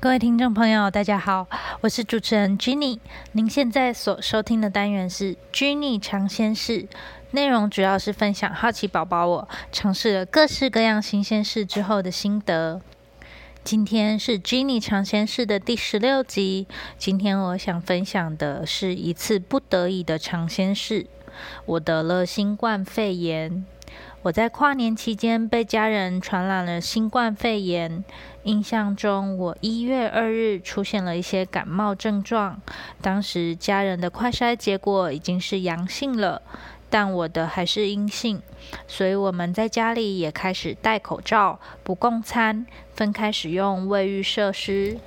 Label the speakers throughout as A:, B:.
A: 各位听众朋友，大家好，我是主持人 Jenny。您现在所收听的单元是 Jenny 尝鲜室，内容主要是分享好奇宝宝我尝试了各式各样新鲜事之后的心得。今天是 Jenny 尝鲜室的第十六集。今天我想分享的是一次不得已的尝鲜事。我得了新冠肺炎。我在跨年期间被家人传染了新冠肺炎。印象中，我一月二日出现了一些感冒症状，当时家人的快筛结果已经是阳性了，但我的还是阴性，所以我们在家里也开始戴口罩、不共餐、分开使用卫浴设施。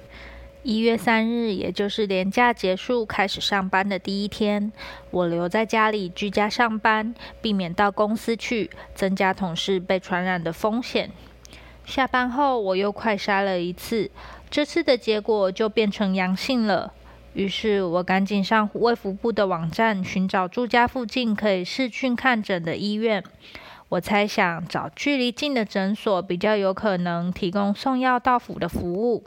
A: 一月三日，也就是年假结束开始上班的第一天，我留在家里居家上班，避免到公司去，增加同事被传染的风险。下班后，我又快筛了一次，这次的结果就变成阳性了。于是我赶紧上卫福部的网站寻找住家附近可以视讯看诊的医院。我猜想找距离近的诊所比较有可能提供送药到府的服务。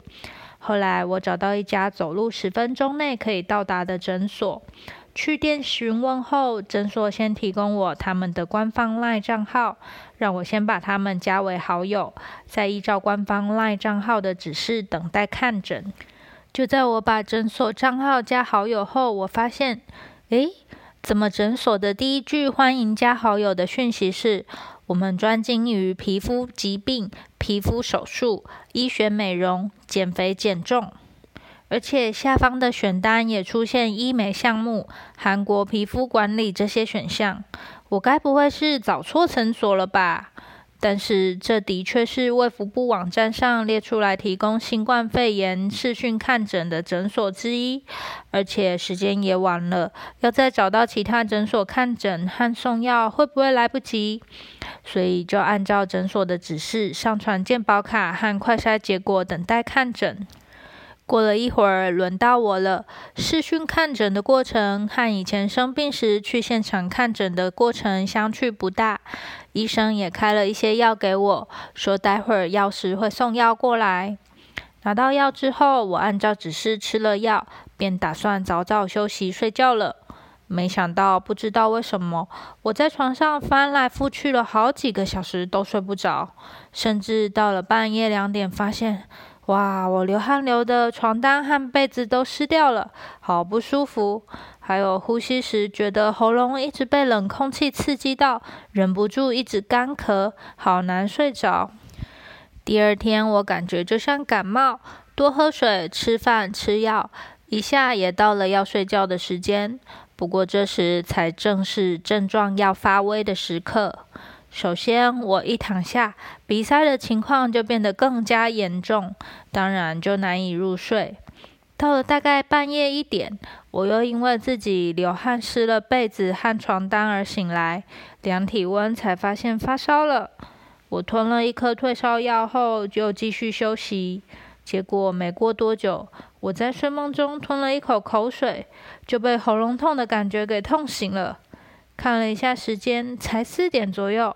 A: 后来我找到一家走路十分钟内可以到达的诊所。去店询问后，诊所先提供我他们的官方 LINE 账号，让我先把他们加为好友，再依照官方 LINE 账号的指示等待看诊。就在我把诊所账号加好友后，我发现，诶，怎么诊所的第一句欢迎加好友的讯息是“我们专精于皮肤疾病、皮肤手术、医学美容、减肥减重”。而且下方的选单也出现医美项目、韩国皮肤管理这些选项，我该不会是找错诊所了吧？但是这的确是卫福部网站上列出来提供新冠肺炎视讯看诊的诊所之一，而且时间也晚了，要再找到其他诊所看诊和送药会不会来不及？所以就按照诊所的指示上传健保卡和快筛结果，等待看诊。过了一会儿，轮到我了。视讯看诊的过程和以前生病时去现场看诊的过程相去不大。医生也开了一些药给我，说待会儿药师会送药过来。拿到药之后，我按照指示吃了药，便打算早早休息睡觉了。没想到，不知道为什么，我在床上翻来覆去了好几个小时都睡不着，甚至到了半夜两点，发现。哇，我流汗流的床单和被子都湿掉了，好不舒服。还有呼吸时觉得喉咙一直被冷空气刺激到，忍不住一直干咳，好难睡着。第二天我感觉就像感冒，多喝水、吃饭、吃药，一下也到了要睡觉的时间。不过这时才正是症状要发威的时刻。首先，我一躺下，鼻塞的情况就变得更加严重，当然就难以入睡。到了大概半夜一点，我又因为自己流汗湿了被子和床单而醒来，量体温才发现发烧了。我吞了一颗退烧药后，就继续休息。结果没过多久，我在睡梦中吞了一口口水，就被喉咙痛的感觉给痛醒了。看了一下时间，才四点左右。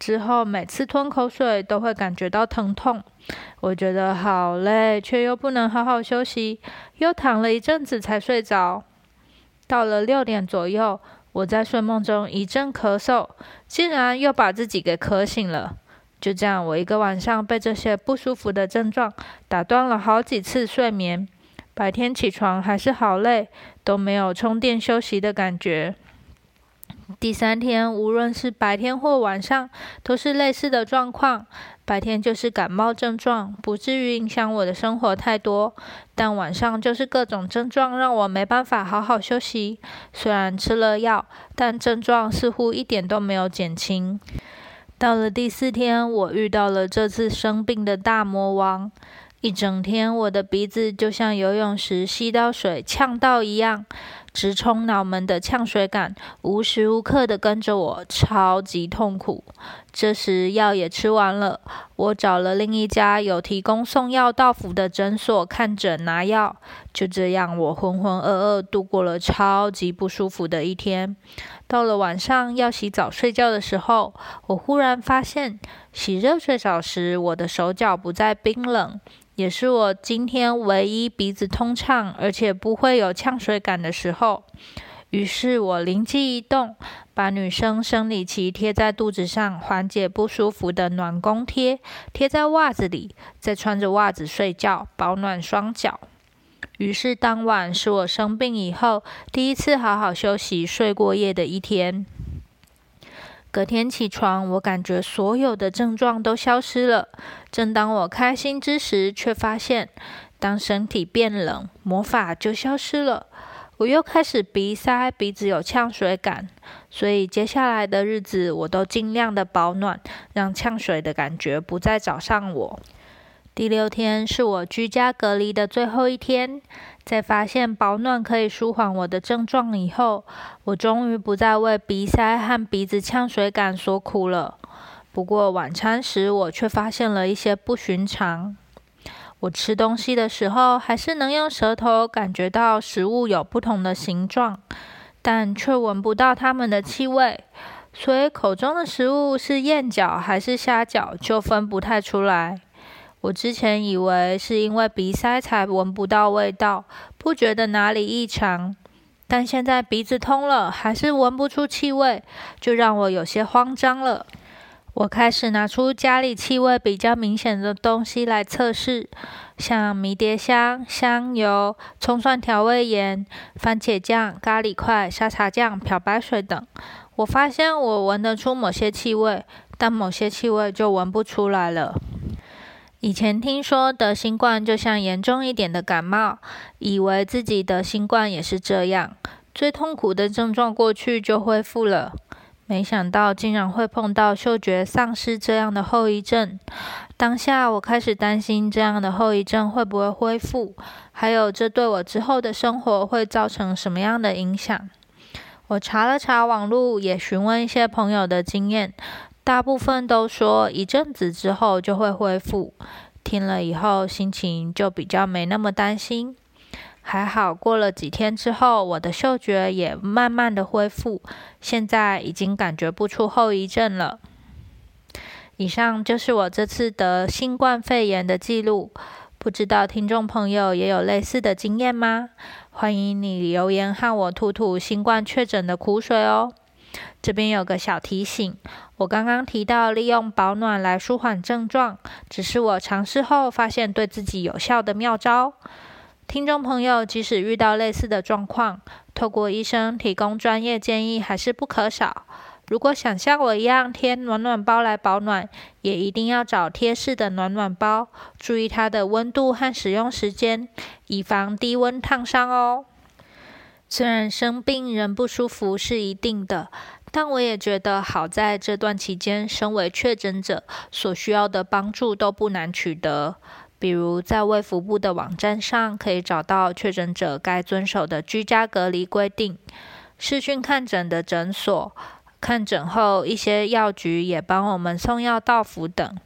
A: 之后每次吞口水都会感觉到疼痛，我觉得好累，却又不能好好休息，又躺了一阵子才睡着。到了六点左右，我在睡梦中一阵咳嗽，竟然又把自己给咳醒了。就这样，我一个晚上被这些不舒服的症状打断了好几次睡眠。白天起床还是好累，都没有充电休息的感觉。第三天，无论是白天或晚上，都是类似的状况。白天就是感冒症状，不至于影响我的生活太多；但晚上就是各种症状，让我没办法好好休息。虽然吃了药，但症状似乎一点都没有减轻。到了第四天，我遇到了这次生病的大魔王。一整天，我的鼻子就像游泳时吸到水呛到一样，直冲脑门的呛水感，无时无刻的跟着我，超级痛苦。这时药也吃完了，我找了另一家有提供送药到府的诊所看诊拿药。就这样，我浑浑噩噩度过了超级不舒服的一天。到了晚上要洗澡睡觉的时候，我忽然发现，洗热水澡时我的手脚不再冰冷。也是我今天唯一鼻子通畅，而且不会有呛水感的时候。后于是我灵机一动，把女生生理期贴在肚子上缓解不舒服的暖宫贴贴在袜子里，再穿着袜子睡觉，保暖双脚。于是当晚是我生病以后第一次好好休息、睡过夜的一天。隔天起床，我感觉所有的症状都消失了。正当我开心之时，却发现，当身体变冷，魔法就消失了。我又开始鼻塞，鼻子有呛水感。所以接下来的日子，我都尽量的保暖，让呛水的感觉不再找上我。第六天是我居家隔离的最后一天。在发现保暖可以舒缓我的症状以后，我终于不再为鼻塞和鼻子呛水感所苦了。不过晚餐时，我却发现了一些不寻常。我吃东西的时候，还是能用舌头感觉到食物有不同的形状，但却闻不到它们的气味。所以口中的食物是燕饺还是虾饺，就分不太出来。我之前以为是因为鼻塞才闻不到味道，不觉得哪里异常，但现在鼻子通了，还是闻不出气味，就让我有些慌张了。我开始拿出家里气味比较明显的东西来测试，像迷迭香、香油、葱蒜调味盐、番茄酱、咖喱块、沙茶酱、漂白水等。我发现我闻得出某些气味，但某些气味就闻不出来了。以前听说得新冠就像严重一点的感冒，以为自己得新冠也是这样，最痛苦的症状过去就恢复了。没想到竟然会碰到嗅觉丧失这样的后遗症。当下我开始担心这样的后遗症会不会恢复，还有这对我之后的生活会造成什么样的影响。我查了查网络，也询问一些朋友的经验。大部分都说一阵子之后就会恢复，听了以后心情就比较没那么担心。还好过了几天之后，我的嗅觉也慢慢的恢复，现在已经感觉不出后遗症了。以上就是我这次得新冠肺炎的记录，不知道听众朋友也有类似的经验吗？欢迎你留言和我吐吐新冠确诊的苦水哦。这边有个小提醒，我刚刚提到利用保暖来舒缓症状，只是我尝试后发现对自己有效的妙招。听众朋友，即使遇到类似的状况，透过医生提供专业建议还是不可少。如果想像我一样贴暖暖包来保暖，也一定要找贴式的暖暖包，注意它的温度和使用时间，以防低温烫伤哦。虽然生病人不舒服是一定的，但我也觉得好在这段期间，身为确诊者所需要的帮助都不难取得。比如在卫福部的网站上，可以找到确诊者该遵守的居家隔离规定；视讯看诊的诊所，看诊后一些药局也帮我们送药到府等。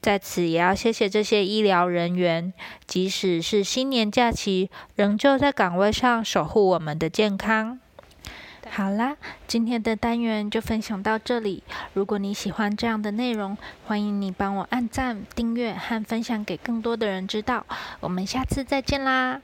A: 在此也要谢谢这些医疗人员，即使是新年假期，仍旧在岗位上守护我们的健康。好啦，今天的单元就分享到这里。如果你喜欢这样的内容，欢迎你帮我按赞、订阅和分享给更多的人知道。我们下次再见啦！